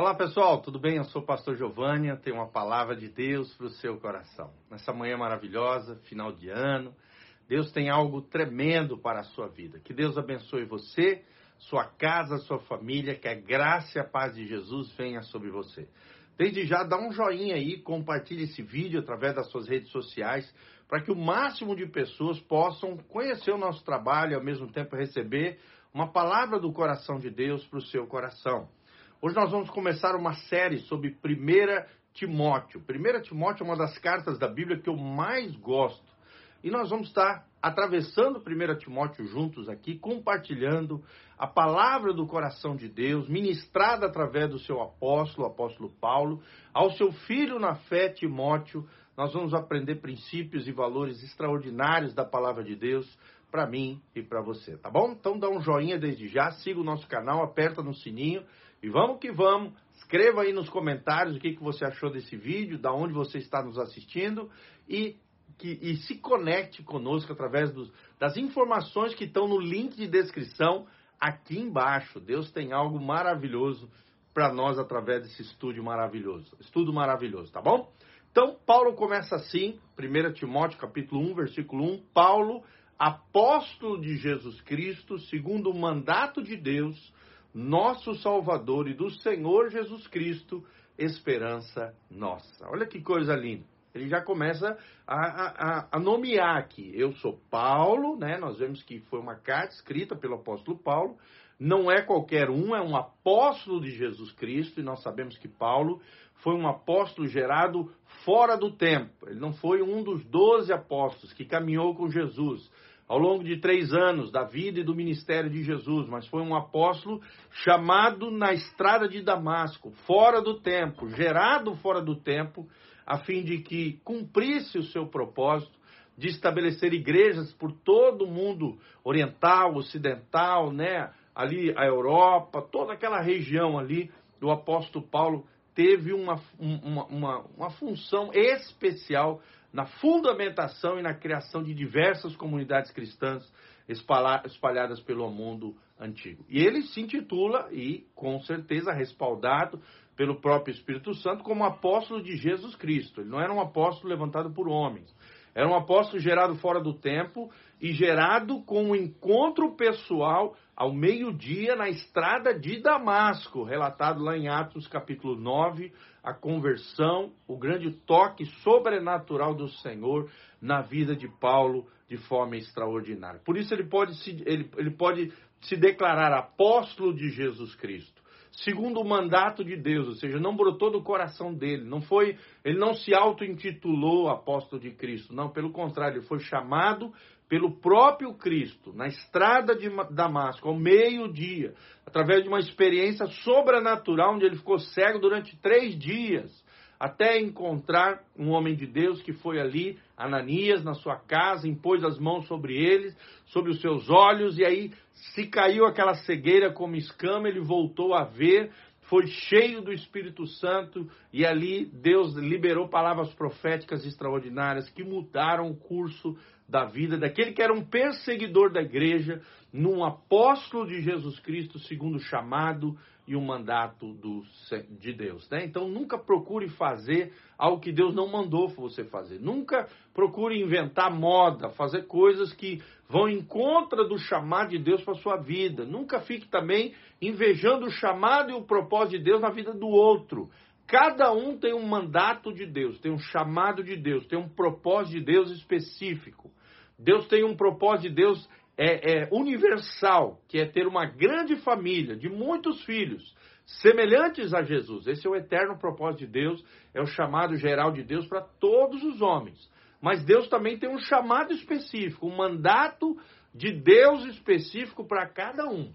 Olá pessoal, tudo bem? Eu sou o pastor Giovanni, tenho uma palavra de Deus para o seu coração. Nessa manhã maravilhosa, final de ano, Deus tem algo tremendo para a sua vida. Que Deus abençoe você, sua casa, sua família, que a graça e a paz de Jesus venha sobre você. Desde já, dá um joinha aí, compartilhe esse vídeo através das suas redes sociais, para que o máximo de pessoas possam conhecer o nosso trabalho e ao mesmo tempo receber uma palavra do coração de Deus para o seu coração. Hoje nós vamos começar uma série sobre 1 Timóteo. 1 Timóteo é uma das cartas da Bíblia que eu mais gosto. E nós vamos estar atravessando 1 Timóteo juntos aqui, compartilhando a palavra do coração de Deus, ministrada através do seu apóstolo, apóstolo Paulo, ao seu filho na fé, Timóteo. Nós vamos aprender princípios e valores extraordinários da palavra de Deus para mim e para você, tá bom? Então dá um joinha desde já, siga o nosso canal, aperta no sininho e vamos que vamos. Escreva aí nos comentários o que, que você achou desse vídeo, da onde você está nos assistindo e, que, e se conecte conosco através dos, das informações que estão no link de descrição aqui embaixo. Deus tem algo maravilhoso para nós através desse estudo maravilhoso. Estudo maravilhoso, tá bom? Então, Paulo começa assim, 1 Timóteo capítulo 1, versículo 1, Paulo, apóstolo de Jesus Cristo, segundo o mandato de Deus, nosso Salvador e do Senhor Jesus Cristo, esperança nossa. Olha que coisa linda. Ele já começa a, a, a, nomear aqui. Eu sou Paulo, né? Nós vemos que foi uma carta escrita pelo apóstolo Paulo. Não é qualquer um, é um apóstolo de Jesus Cristo, e nós sabemos que Paulo foi um apóstolo gerado fora do tempo. Ele não foi um dos doze apóstolos que caminhou com Jesus ao longo de três anos da vida e do ministério de Jesus, mas foi um apóstolo chamado na estrada de Damasco, fora do tempo, gerado fora do tempo, a fim de que cumprisse o seu propósito de estabelecer igrejas por todo o mundo oriental, ocidental, né? Ali a Europa, toda aquela região ali, o apóstolo Paulo teve uma, uma, uma, uma função especial na fundamentação e na criação de diversas comunidades cristãs espalhadas pelo mundo antigo. E ele se intitula, e com certeza respaldado pelo próprio Espírito Santo, como apóstolo de Jesus Cristo. Ele não era um apóstolo levantado por homens. Era um apóstolo gerado fora do tempo e gerado com um encontro pessoal ao meio-dia na estrada de Damasco, relatado lá em Atos capítulo 9, a conversão, o grande toque sobrenatural do Senhor na vida de Paulo de forma extraordinária. Por isso ele pode se, ele, ele pode se declarar apóstolo de Jesus Cristo segundo o mandato de Deus, ou seja, não brotou do coração dele, não foi, ele não se auto-intitulou apóstolo de Cristo, não, pelo contrário, ele foi chamado pelo próprio Cristo, na estrada de Damasco, ao meio-dia, através de uma experiência sobrenatural, onde ele ficou cego durante três dias, até encontrar um homem de Deus que foi ali, Ananias, na sua casa, impôs as mãos sobre eles, sobre os seus olhos, e aí se caiu aquela cegueira como escama, ele voltou a ver, foi cheio do Espírito Santo, e ali Deus liberou palavras proféticas extraordinárias que mudaram o curso da vida daquele que era um perseguidor da igreja, num apóstolo de Jesus Cristo, segundo o chamado e o mandato do, de Deus. Né? Então nunca procure fazer algo que Deus não mandou você fazer. Nunca procure inventar moda, fazer coisas que vão em contra do chamado de Deus para sua vida. Nunca fique também invejando o chamado e o propósito de Deus na vida do outro. Cada um tem um mandato de Deus, tem um chamado de Deus, tem um propósito de Deus específico. Deus tem um propósito de Deus é, é, universal, que é ter uma grande família de muitos filhos, semelhantes a Jesus. Esse é o eterno propósito de Deus, é o chamado geral de Deus para todos os homens. Mas Deus também tem um chamado específico, um mandato de Deus específico para cada um.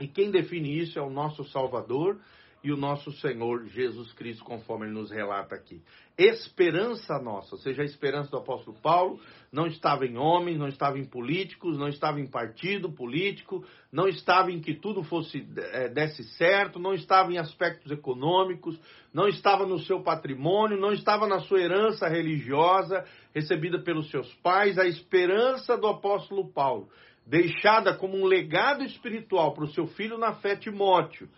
E quem define isso é o nosso Salvador e o nosso Senhor Jesus Cristo, conforme ele nos relata aqui. Esperança nossa, ou seja, a esperança do apóstolo Paulo não estava em homens, não estava em políticos, não estava em partido político, não estava em que tudo fosse é, desse certo, não estava em aspectos econômicos, não estava no seu patrimônio, não estava na sua herança religiosa recebida pelos seus pais. A esperança do apóstolo Paulo, deixada como um legado espiritual para o seu filho na fé Timóteo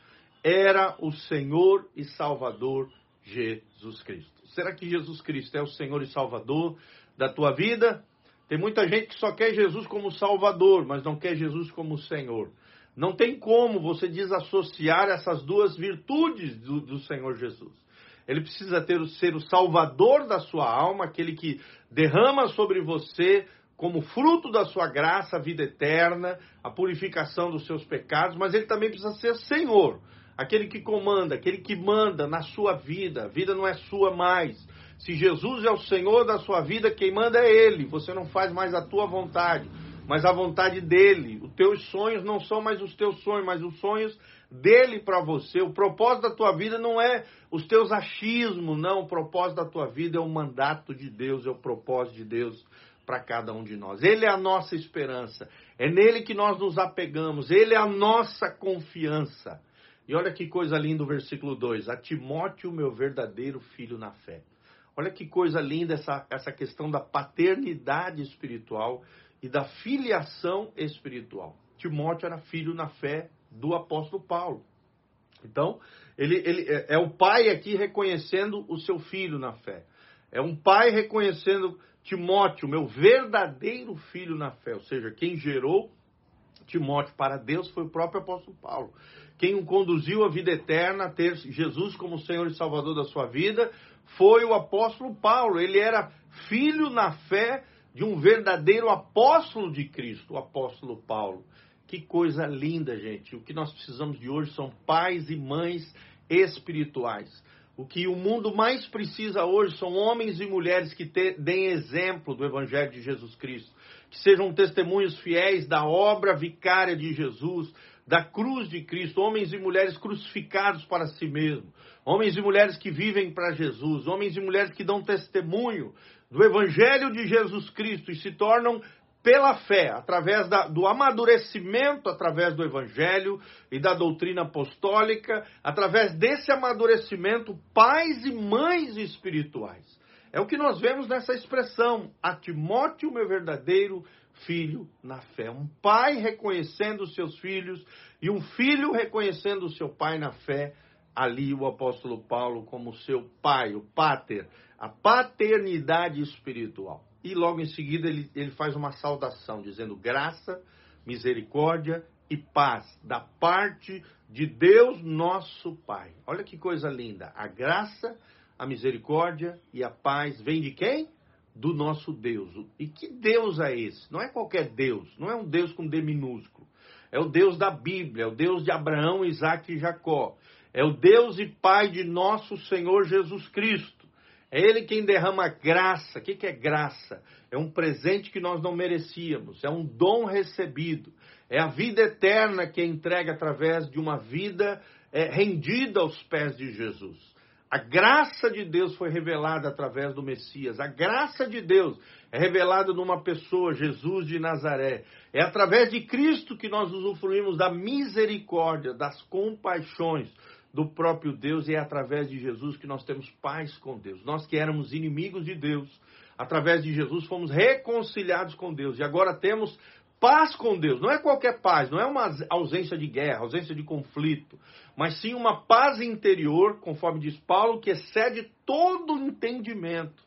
era o Senhor e Salvador Jesus Cristo. Será que Jesus Cristo é o Senhor e Salvador da tua vida? Tem muita gente que só quer Jesus como Salvador, mas não quer Jesus como Senhor. Não tem como você desassociar essas duas virtudes do, do Senhor Jesus. Ele precisa ter, ser o salvador da sua alma, aquele que derrama sobre você como fruto da sua graça a vida eterna, a purificação dos seus pecados, mas ele também precisa ser Senhor, aquele que comanda, aquele que manda na sua vida. A vida não é sua mais. Se Jesus é o Senhor da sua vida, quem manda é Ele. Você não faz mais a tua vontade, mas a vontade dele. Os teus sonhos não são mais os teus sonhos, mas os sonhos dele para você. O propósito da tua vida não é os teus achismos, não. O propósito da tua vida é o mandato de Deus, é o propósito de Deus para cada um de nós. Ele é a nossa esperança. É nele que nós nos apegamos. Ele é a nossa confiança. E olha que coisa linda o versículo 2: A Timóteo, meu verdadeiro filho na fé. Olha que coisa linda essa, essa questão da paternidade espiritual e da filiação espiritual. Timóteo era filho na fé do apóstolo Paulo. Então, ele, ele é, é o pai aqui reconhecendo o seu filho na fé. É um pai reconhecendo Timóteo, meu verdadeiro filho na fé. Ou seja, quem gerou Timóteo para Deus foi o próprio apóstolo Paulo. Quem o conduziu à vida eterna, a ter Jesus como Senhor e Salvador da sua vida, foi o apóstolo Paulo. Ele era filho na fé de um verdadeiro apóstolo de Cristo, o apóstolo Paulo. Que coisa linda, gente. O que nós precisamos de hoje são pais e mães espirituais. O que o mundo mais precisa hoje são homens e mulheres que te, deem exemplo do Evangelho de Jesus Cristo, que sejam testemunhos fiéis da obra vicária de Jesus, da cruz de Cristo, homens e mulheres crucificados para si mesmo, homens e mulheres que vivem para Jesus, homens e mulheres que dão testemunho do Evangelho de Jesus Cristo e se tornam pela fé, através da, do amadurecimento, através do Evangelho e da doutrina apostólica, através desse amadurecimento, pais e mães espirituais. É o que nós vemos nessa expressão, a Timóteo, meu verdadeiro filho na fé. Um pai reconhecendo os seus filhos e um filho reconhecendo o seu pai na fé. Ali o apóstolo Paulo como seu pai, o pater, a paternidade espiritual. E logo em seguida ele, ele faz uma saudação, dizendo graça, misericórdia e paz da parte de Deus nosso Pai. Olha que coisa linda. A graça, a misericórdia e a paz vem de quem? do nosso Deus. E que Deus é esse? Não é qualquer Deus, não é um Deus com D minúsculo. É o Deus da Bíblia, é o Deus de Abraão, Isaac e Jacó. É o Deus e Pai de nosso Senhor Jesus Cristo. É Ele quem derrama graça. O que é graça? É um presente que nós não merecíamos, é um dom recebido. É a vida eterna que é entregue através de uma vida é, rendida aos pés de Jesus. A graça de Deus foi revelada através do Messias. A graça de Deus é revelada numa pessoa, Jesus de Nazaré. É através de Cristo que nós usufruímos da misericórdia, das compaixões do próprio Deus e é através de Jesus que nós temos paz com Deus. Nós que éramos inimigos de Deus, através de Jesus fomos reconciliados com Deus e agora temos Paz com Deus não é qualquer paz, não é uma ausência de guerra, ausência de conflito, mas sim uma paz interior, conforme diz Paulo, que excede todo entendimento.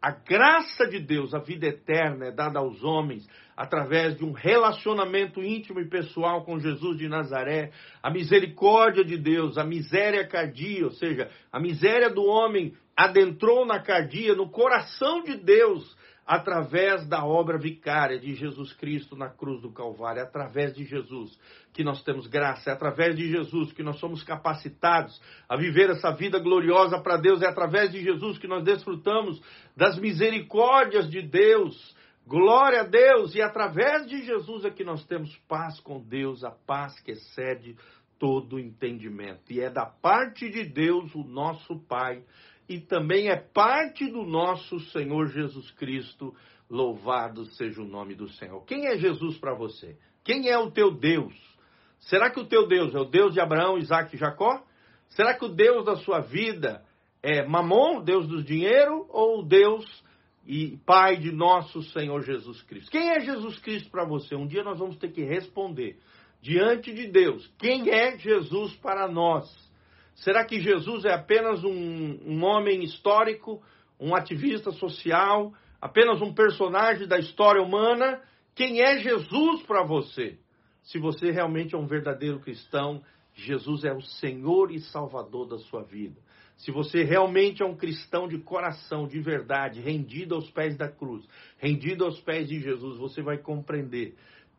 A graça de Deus, a vida eterna, é dada aos homens através de um relacionamento íntimo e pessoal com Jesus de Nazaré. A misericórdia de Deus, a miséria cardia, ou seja, a miséria do homem adentrou na cardia, no coração de Deus através da obra vicária de Jesus Cristo na cruz do Calvário, é através de Jesus que nós temos graça, é através de Jesus que nós somos capacitados a viver essa vida gloriosa para Deus, é através de Jesus que nós desfrutamos das misericórdias de Deus. Glória a Deus! E através de Jesus é que nós temos paz com Deus, a paz que excede todo entendimento. E é da parte de Deus, o nosso Pai, e também é parte do nosso Senhor Jesus Cristo. Louvado seja o nome do Senhor. Quem é Jesus para você? Quem é o teu Deus? Será que o teu Deus é o Deus de Abraão, Isaac e Jacó? Será que o Deus da sua vida é Mamon, Deus do dinheiro, ou Deus e Pai de nosso Senhor Jesus Cristo? Quem é Jesus Cristo para você? Um dia nós vamos ter que responder diante de Deus, quem é Jesus para nós? Será que Jesus é apenas um, um homem histórico, um ativista social, apenas um personagem da história humana? Quem é Jesus para você? Se você realmente é um verdadeiro cristão, Jesus é o Senhor e Salvador da sua vida. Se você realmente é um cristão de coração, de verdade, rendido aos pés da cruz, rendido aos pés de Jesus, você vai compreender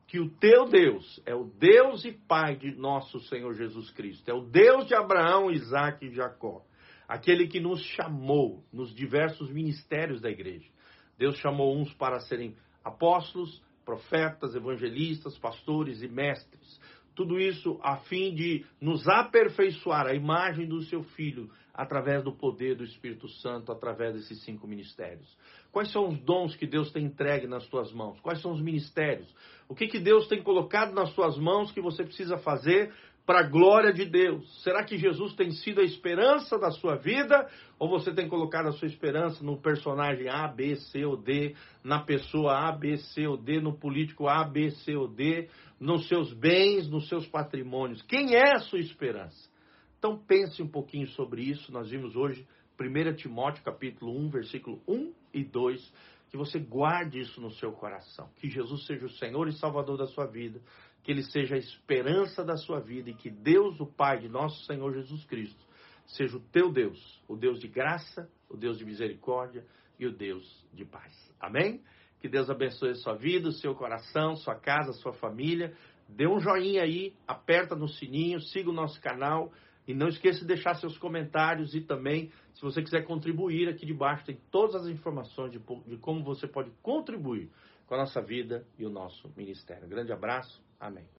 que o teu Deus é o Deus e Pai de nosso Senhor Jesus Cristo. É o Deus de Abraão, Isaac e Jacó. Aquele que nos chamou nos diversos ministérios da igreja. Deus chamou uns para serem apóstolos, profetas, evangelistas, pastores e mestres. Tudo isso a fim de nos aperfeiçoar a imagem do seu filho através do poder do Espírito Santo, através desses cinco ministérios. Quais são os dons que Deus tem entregue nas tuas mãos? Quais são os ministérios? O que, que Deus tem colocado nas suas mãos que você precisa fazer para a glória de Deus? Será que Jesus tem sido a esperança da sua vida? Ou você tem colocado a sua esperança no personagem A, B, C ou D, na pessoa A, B, C ou D, no político A, B, C ou D, nos seus bens, nos seus patrimônios? Quem é a sua esperança? Então pense um pouquinho sobre isso. Nós vimos hoje 1 Timóteo capítulo 1, versículo 1 e 2 que você guarde isso no seu coração. Que Jesus seja o Senhor e Salvador da sua vida, que Ele seja a esperança da sua vida e que Deus, o Pai de nosso Senhor Jesus Cristo, seja o teu Deus, o Deus de graça, o Deus de misericórdia e o Deus de paz. Amém? Que Deus abençoe sua vida, o seu coração, sua casa, sua família. Dê um joinha aí, aperta no sininho, siga o nosso canal. E não esqueça de deixar seus comentários e também, se você quiser contribuir, aqui debaixo tem todas as informações de, de como você pode contribuir com a nossa vida e o nosso ministério. Um grande abraço. Amém.